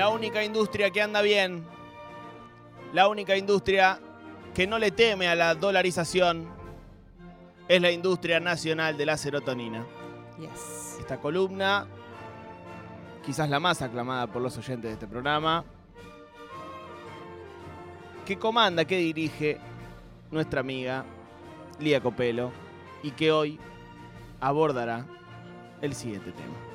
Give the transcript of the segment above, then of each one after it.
La única industria que anda bien, la única industria que no le teme a la dolarización, es la industria nacional de la serotonina. Yes. Esta columna, quizás la más aclamada por los oyentes de este programa, que comanda, que dirige nuestra amiga Lía Copelo y que hoy abordará el siguiente tema.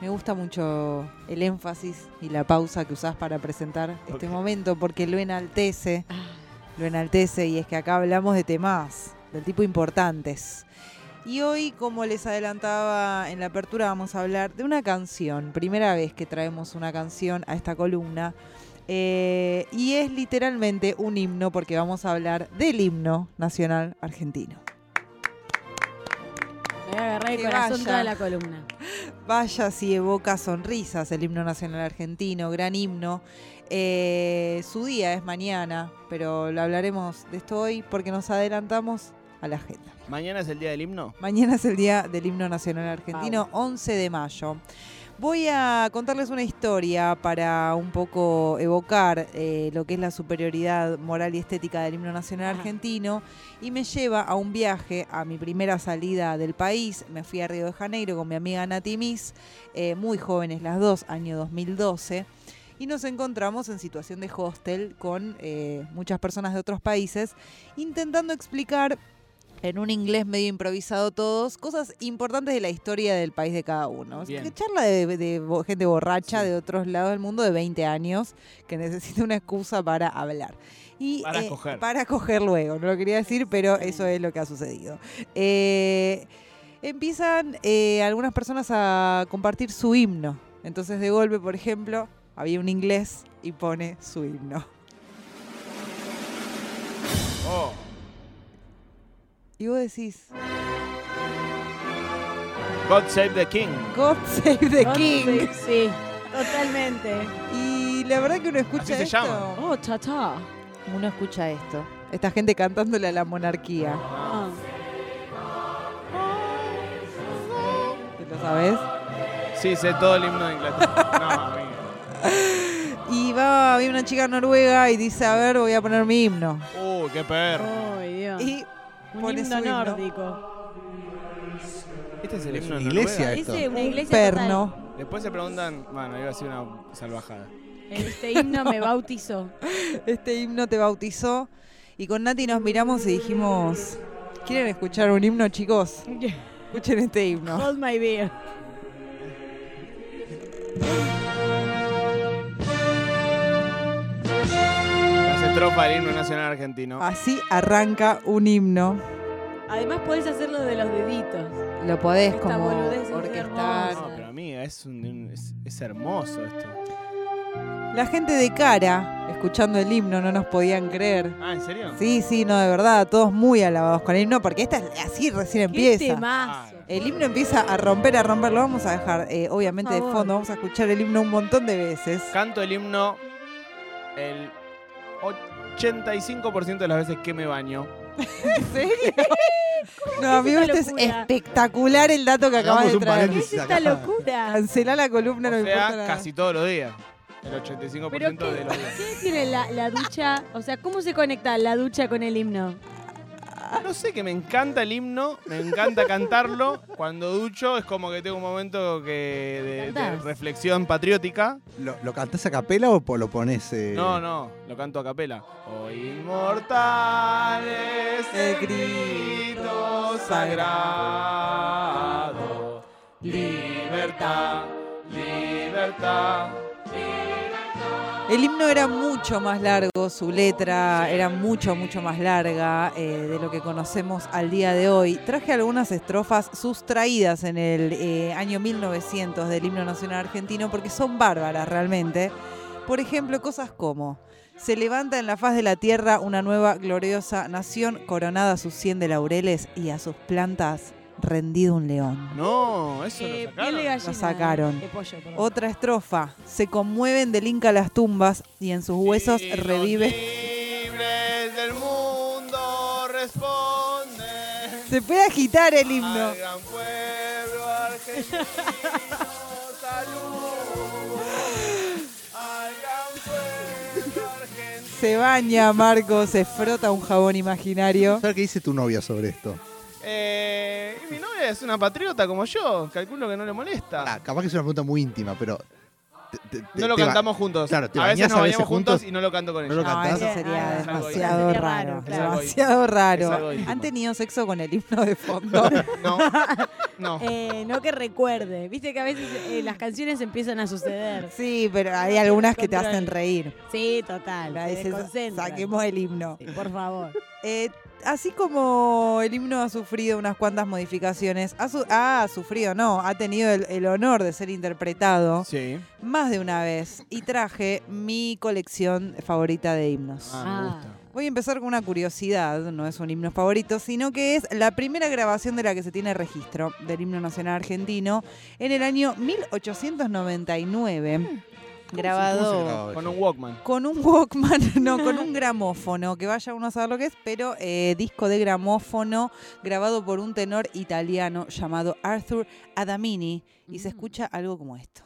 Me gusta mucho el énfasis y la pausa que usás para presentar este momento porque lo enaltece, lo enaltece y es que acá hablamos de temas del tipo importantes. Y hoy, como les adelantaba en la apertura, vamos a hablar de una canción. Primera vez que traemos una canción a esta columna. Eh, y es literalmente un himno porque vamos a hablar del himno nacional argentino. Voy a agarrar el Que corazón vaya. toda la columna. Vaya si evoca sonrisas el himno nacional argentino, gran himno. Eh, su día es mañana, pero lo hablaremos de esto hoy porque nos adelantamos a la agenda. ¿Mañana es el día del himno? Mañana es el día del himno nacional argentino, 11 de mayo. Voy a contarles una historia para un poco evocar eh, lo que es la superioridad moral y estética del himno nacional Ajá. argentino y me lleva a un viaje a mi primera salida del país. Me fui a Río de Janeiro con mi amiga Nati Miss, eh, muy jóvenes las dos, año 2012. Y nos encontramos en situación de hostel con eh, muchas personas de otros países, intentando explicar en un inglés medio improvisado todos, cosas importantes de la historia del país de cada uno. Bien. Que charla de, gente borracha Sí. de otros lados del mundo de 20 años que necesita una excusa para hablar. Y, Para eh, coger. Para coger luego, no lo quería decir, pero eso es lo que ha sucedido. Eh, empiezan eh, algunas personas a compartir su himno. Entonces de golpe, por ejemplo, había un inglés y pone su himno. Oh, Y vos decís, God Save the King. God save the Oh, king. Sí, sí, totalmente. Y la verdad que uno escucha Así se esto. llama. Oh, cha cha. Uno escucha esto. Esta gente cantándole a la monarquía. Ah. ¿Te lo sabes? Sí, sé todo el himno de Inglaterra. No, amigo. Y va, había una chica noruega y dice, a ver, voy a poner mi himno. Uh, qué perro. Ay, Dios. Y Un pone himno su himno. nórdico. Este es el Es himno una de iglesia Noruega. esto. Una un iglesia perno. Después se preguntan, bueno, iba a ser una salvajada. Este himno me bautizó. Este himno te bautizó. Y con Nati nos miramos y dijimos, ¿quieren escuchar un himno, chicos? Escuchen este himno. Hold my beer. Estrofas del himno nacional argentino. Así arranca un himno. Además podés hacerlo de los deditos. Lo podés Esta como boludez es orquestar. hermosa. No, pero amiga, es, un- un- es, es hermoso esto. La gente de cara, escuchando el himno, no nos podían creer. Ah, ¿en serio? Sí, sí, no, de verdad, todos muy alabados con el himno, porque esta es así recién Qué empieza. temazo. El himno empieza a romper, a romper. Lo vamos a dejar, eh, obviamente, de favor. fondo. Vamos a escuchar el himno un montón de veces. Canto el himno el 85% de las veces que me baño. ¿En serio? No, amigo, este es locura? espectacular el dato que acabas de un traer. ¿Qué es esta acá. locura? Cancelá la columna, no o me importa sea, nada. casi todos los días. El 85% ¿Pero de qué, los días. qué tiene la, la ducha? O sea, ¿cómo se conecta la ducha con el himno? No sé, que me encanta el himno, me encanta cantarlo. Cuando ducho es como que tengo un momento que de, reflexión patriótica. ¿Lo, lo cantás a capela o lo pones? eh, No, no, lo canto a capela. Oh, inmortal es el grito sagrado. Libertad, libertad. El himno era mucho más largo, su letra era mucho, mucho más larga eh, de lo que conocemos al día de hoy. Traje algunas estrofas sustraídas en el eh, año 1900 del himno nacional argentino porque son bárbaras realmente. Por ejemplo, cosas como... Se levanta en la faz de la tierra una nueva gloriosa nación coronada a sus cien de laureles y a sus plantas rendido un león. No, eso Eh, lo piel sacaron. de gallina. Lo sacaron. Pollo. Otra estrofa. Se conmueven del Inca las tumbas y en sus huesos los revive. libres del mundo responden. Se puede agitar el himno. Al gran pueblo argentino, salud. A Se baña, Marco, se frota un jabón imaginario. ¿Sabes qué dice tu novia sobre esto? Eh, y mi novia es una patriota como yo. Calculo que no le molesta. Ah, capaz que es una pregunta muy íntima, pero. te- te- te- no lo te ba- cantamos juntos. Claro, ¿te a veces bañás nos a veces bañamos juntos juntos? y no lo canto con ¿No ella. lo No, cantás? eso sería Ah, es algo demasiado íntimo. raro. Es algo demasiado raro. Es algo íntimo. ¿Han tenido sexo con el himno de fondo? No, no. Eh, no que recuerde. Viste que a veces eh, las canciones empiezan a suceder. Sí, pero hay algunas que te hacen reír. Sí, total. La se dices, desconcentran. saquemos el himno. Sí, por favor. Eh, así como el himno ha sufrido unas cuantas modificaciones, ha, su- ha sufrido, no, ha tenido el, el honor de ser interpretado Sí. más de una vez y traje mi colección favorita de himnos. Ah, me Ah. gusta. Voy a empezar con una curiosidad, no es un himno favorito, sino que es la primera grabación de la que se tiene registro del himno nacional argentino en el año 1899. Grabado ¿Cómo se grababa Con un Walkman. con un Walkman, no, con un gramófono, que vaya uno a saber lo que es, pero eh, disco de gramófono grabado por un tenor italiano llamado Arthur Adamini y se escucha algo como esto.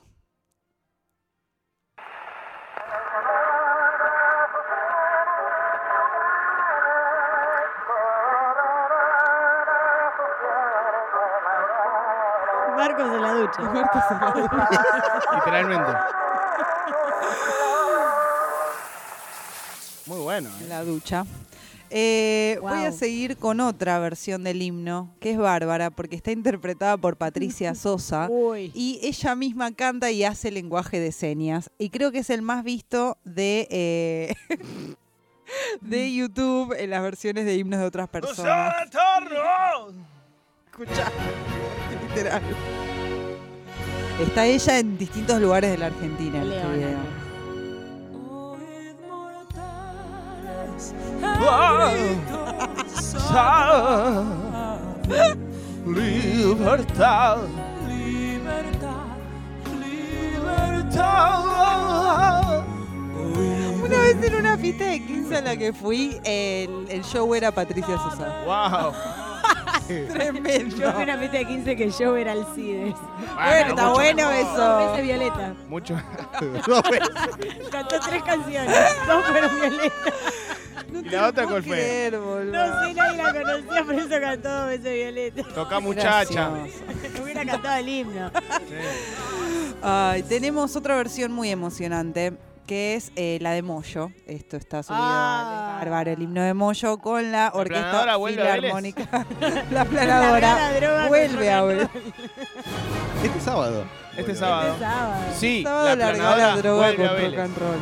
Marcos en la ducha. Literalmente. Muy bueno. En ¿eh? la ducha. Eh, Voy a seguir con otra versión del himno, que es bárbara, porque está interpretada por Patricia Sosa. Uy. Y ella misma canta y hace lenguaje de señas. Y creo que es el más visto de, eh, de YouTube en las versiones de himnos de otras personas. Escucha, literal. Está ella en distintos lugares de la Argentina en este video. Libertad. Libertad. Una vez en una fiesta de 15 a la que fui, el, el show era Patricia Sosa. Wow. Tremendo. Yo fui a una fiesta de 15 que yo era Alcides. Bueno, está mucho bueno mejor. eso. Ese Violeta. Mucho. No, pues, Cantó tres canciones. Dos fueron Violeta. No ¿Y la otra cuál fue? No sé, nadie la conocía, por eso cantó dos veces Violeta. Toca muchacha. Hubiera cantado el himno. Ay, tenemos otra versión muy emocionante que es eh, la de Moyo. Esto está subido Ah. al bárbaro, el himno de Moyo con la orquesta planadora vuelve a Vélez. filarmónica. la La planadora droga vuelve a ver. este sábado. Este sábado. Este sábado. Sí, Sábado la planadora la droga con a rock and roll.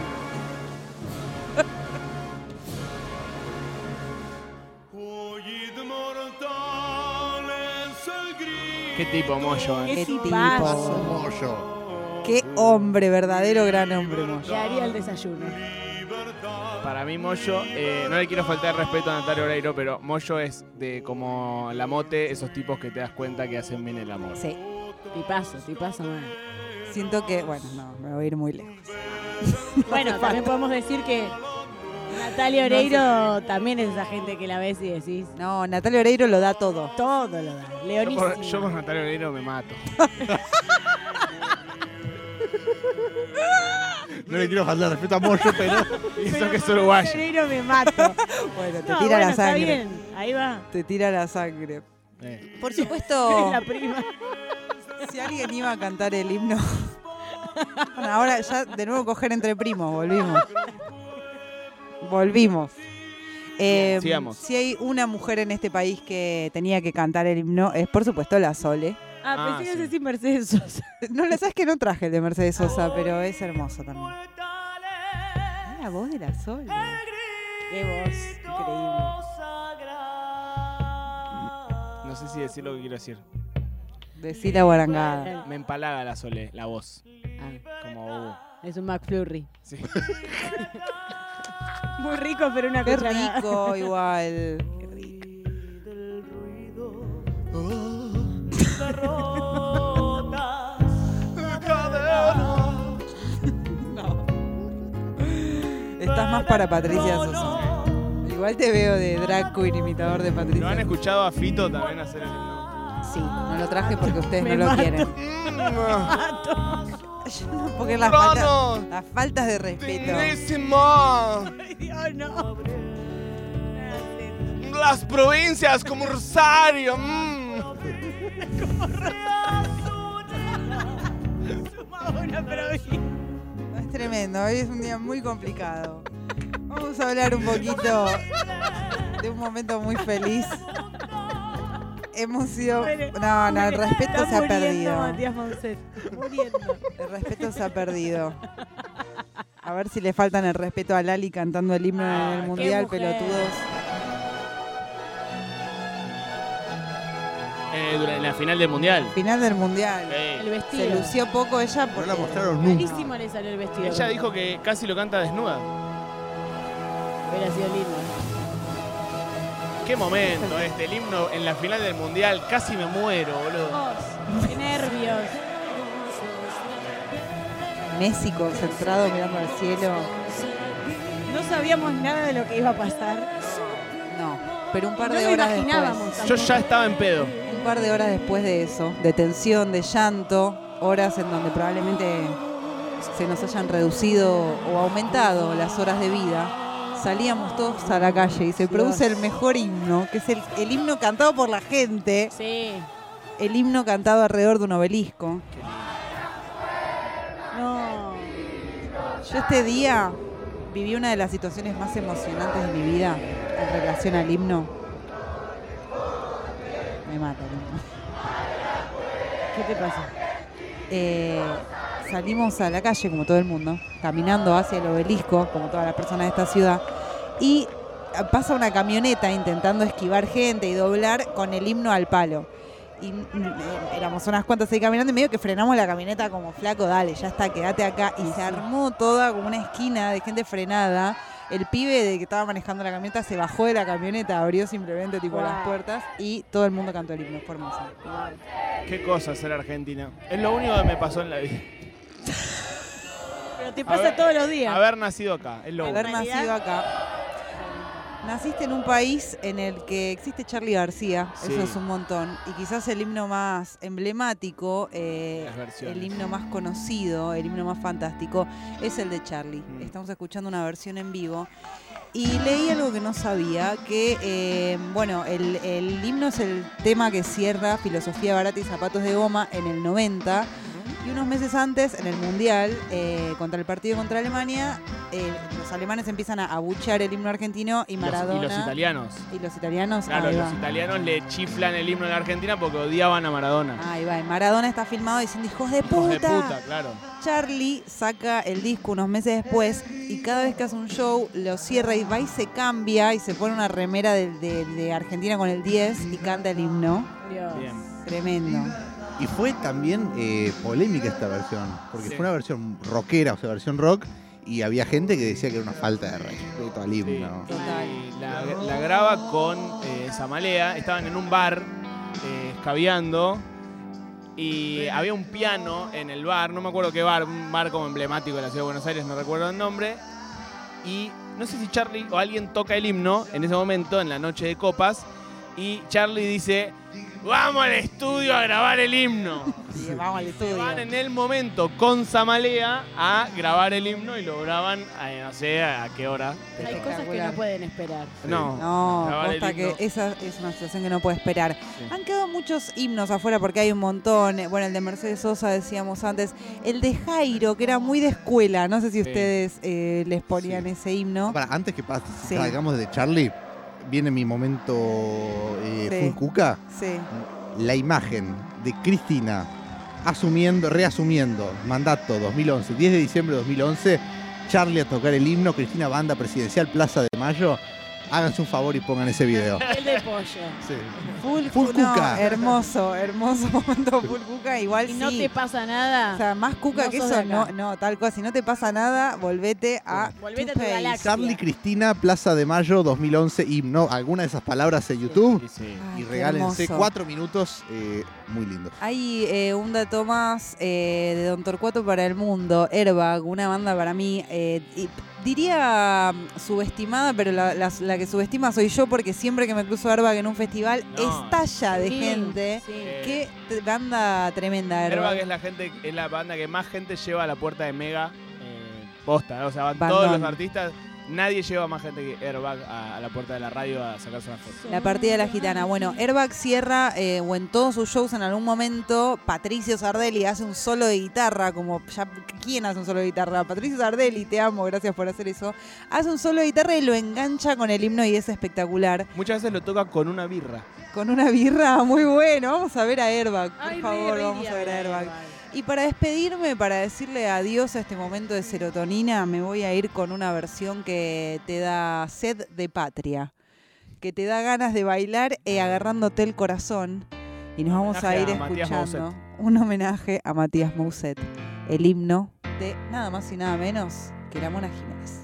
Qué tipo, Moyo. Qué eh. Qué tipo. mollo. Hombre, verdadero gran hombre Moyo. Le haría el desayuno. Para mí, Moyo, eh, no le quiero faltar respeto a Natalia Oreiro, pero Moyo es de como la mote, esos tipos que te das cuenta que hacen bien el amor. Sí. Tipazo, tipazo mal. Siento que, bueno, no, me voy a ir muy lejos. Bueno, también podemos decir que Natalia Oreiro también es esa gente que la ves y decís, No, Natalia Oreiro lo da todo. todo lo da. Yo por, Leonísimo. yo por Natalia Oreiro me mato. No le quiero faltar respeto a Mollo, pero. Y eso que es me mato. Bueno, te No, tira bueno, la está sangre. bien. Ahí va. Te tira la sangre. Eh, Por Es supuesto, la prima. si alguien iba a cantar el himno. Bueno, ahora ya de nuevo coger entre primos, volvimos. Volvimos. Eh, sigamos. si hay una mujer en este país que tenía que cantar el himno, es por supuesto la Sole. Ah, Ah, pensé que sí. ibas a decir Mercedes Sosa. No le sabes que no traje el de Mercedes Sosa, pero es hermoso también. Ah, la voz de la Sole. Qué voz. Increíble. no sé si decir lo que quiero decir. Decí la guarangada. Me empalaga la sole, la voz. Ah, Como. uh, es un McFlurry. sí. Muy rico, pero una cucharada. rico, igual. Qué rico. Estás más para Patricia Sosa. Igual te veo de drag queen imitador de ¿Lo han Patricia. escuchado a Fito también hacer el himno? Sí, no lo traje porque ustedes Me no lo mato. quieren. Yo no creer las faltas, las faltas de respeto. dignísimo. Ay, Dios, no. Las provincias como Rosario. mm. Es tremendo, hoy es un día muy complicado. Vamos a hablar un poquito de un momento muy feliz. Hemos sido... No, no, el respeto se ha perdido. Matías Monset. Muriendo. El respeto se ha perdido. A ver si le faltan el respeto a Lali cantando el himno Ah, el qué mundial, pelotudos. En la final del mundial. Final del mundial. El vestido. Se lució poco ella No porque... la mostraron nunca. Malísimo le salió el vestido. ella dijo que casi lo canta desnuda. Hubiera sido lindo. Qué momento este, el himno en la final del mundial. Casi me muero, boludo. Qué nervios. Messi concentrado mirando al cielo. No sabíamos nada de lo que iba a pasar. No, pero un par No de horas después. Yo ya estaba en pedo. Un par de horas después de eso, de tensión, de llanto, horas en donde probablemente se nos hayan reducido o aumentado las horas de vida, salíamos todos a la calle y se produce el mejor himno, que es el, el himno cantado por la gente, Sí. el himno cantado alrededor de un obelisco. No. Yo este día viví una de las situaciones más emocionantes de mi vida en relación al himno. Me mata himno. ¿Qué te pasa? Eh, salimos a la calle, como todo el mundo, caminando hacia el obelisco, como todas las personas de esta ciudad, y pasa una camioneta intentando esquivar gente y doblar con el himno al palo. Y mm, eh, éramos unas cuantas ahí caminando y medio que frenamos la camioneta como flaco, dale, ya está, quédate acá. Y se armó toda como una esquina de gente frenada. El pibe de que estaba manejando la camioneta se bajó de la camioneta, abrió simplemente tipo las puertas y todo el mundo cantó el himno. Fue hermoso. Qué cosa ser argentina. Es lo único que me pasó en la vida. Pero te pasa ver, todos los días. Haber nacido acá. Es lo único. haber nacido acá. Naciste en un país en el que existe Charlie García, Sí. eso es un montón, y quizás el himno más emblemático, eh, el himno más conocido, el himno más fantástico, es el de Charlie. Mm. Estamos escuchando una versión en vivo. Y leí algo que no sabía, que, eh, bueno, el, el himno es el tema que cierra Filosofía Barata y Zapatos de Goma en el 90. Y unos meses antes, en el Mundial, eh, contra el partido contra Alemania, eh, los alemanes empiezan a abuchear el himno argentino y Y los- Maradona. Y los italianos. y los italianos, Claro, ahí los va. italianos le chiflan el himno en la Argentina porque odiaban a Maradona. Ahí va, y Maradona está filmado diciendo, hijos de Hijos puta. de puta, claro. Charlie saca el disco unos meses después y cada vez que hace un show lo cierra y va y se cambia y se pone una remera de, de- de Argentina con el 10 y canta el himno. Dios. Bien. Tremendo. Y fue también eh, polémica esta versión, porque Sí. fue una versión rockera, o sea, versión rock, y había gente que decía que era una falta de respeto al himno. Total. La, graba con eh, Zamalea. Estaban en un bar eh, escabeando. Y había un piano en el bar, no me acuerdo qué bar, un bar como emblemático de la ciudad de Buenos Aires, no recuerdo el nombre. Y no sé si Charlie o alguien toca el himno en ese momento, en la noche de copas. Y Charlie dice, vamos al estudio a grabar el himno. Y vamos al estudio. van en el momento con Zamalea a grabar el himno y lo graban, a, no sé a qué hora. Hay cosas que no pueden esperar. No, No, posta que esa es una situación que no puede esperar. Sí. Han quedado muchos himnos afuera porque hay un montón. Eh, Bueno, el de Mercedes Sosa decíamos antes. El de Jairo, que era muy de escuela. No sé si Sí. ustedes eh, les ponían ese himno. Para, antes que pase, Sí. salgamos de Charlie, viene mi momento eh, Sí. full cuca, Sí. la imagen de Cristina asumiendo, reasumiendo mandato 2011, 10 de diciembre de 2011, Charlie a tocar el himno, Cristina Banda Presidencial Plaza de Mayo. Háganse un favor y pongan ese video. El de pollo. Sí. Full, Full no, cuca. hermoso, hermoso momento full cuca. Igual sí. no te pasa nada. o sea, más cuca no que eso, no, no, tal cual. Si no te pasa nada, volvete a. Volvete a tu galaxia. Charlie Cristina Plaza de Mayo 2011 himno. Alguna de esas palabras en YouTube. Sí, sí. Ay, Y regálense cuatro minutos eh, muy lindos. Hay eh, un dato más eh, de Don Torcuato para el mundo, Airbag, una banda para mí. eh, y diría mm, subestimada, pero la, la- la que subestima soy yo porque siempre que me cruzo Airbag en un festival No. estalla de Sí, gente. sí. Qué banda tremenda Airbag. Airbag es la gente, es la banda que más gente lleva a la puerta de Mega eh, posta, ¿no? o sea, van Bandón. todos los artistas, nadie lleva más gente que Airbag a, a la puerta de la radio a sacarse una foto. La partida de la gitana. Bueno, Airbag cierra, eh, o en todos sus shows en algún momento, Patricio Sardelli hace un solo de guitarra, como ya, ¿quién hace un solo de guitarra? Patricio Sardelli, te amo, gracias por hacer eso. Hace un solo de guitarra y lo engancha con el himno y es espectacular. Muchas veces lo toca con una birra. Con una birra muy bueno. Vamos a ver a Airbag, por Ay, favor, vamos a ver a Airbag. Y para despedirme, para decirle adiós a este momento de serotonina, me voy a ir con una versión que te da sed de patria, que te da ganas de bailar eh, agarrándote el corazón. Y nos vamos a ir a escuchando un homenaje a Matías Mousset, el himno de nada más y nada menos que la Mona Jiménez.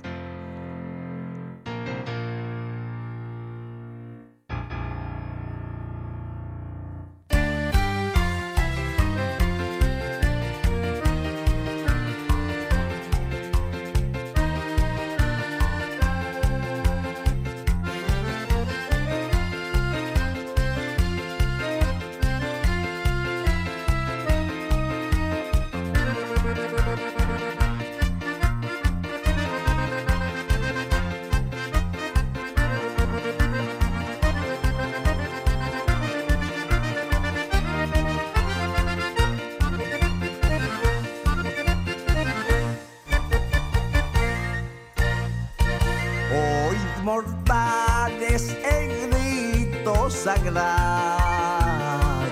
Sagrado.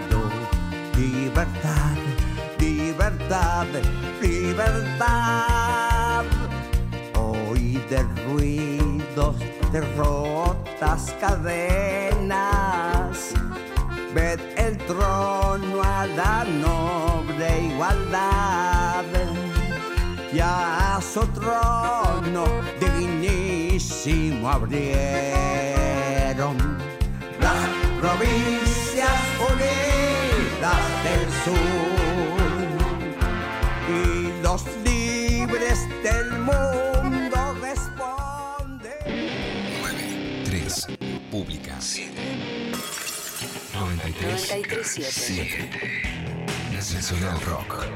Libertad, libertad, libertad. Hoy de ruidos, de rotas cadenas. Ved el trono a la noble igualdad y a su trono dignísimo las provincias unidas del sur y los libres del mundo responden. 3. Pública. 93. 93.7. 7. Nacional Rock.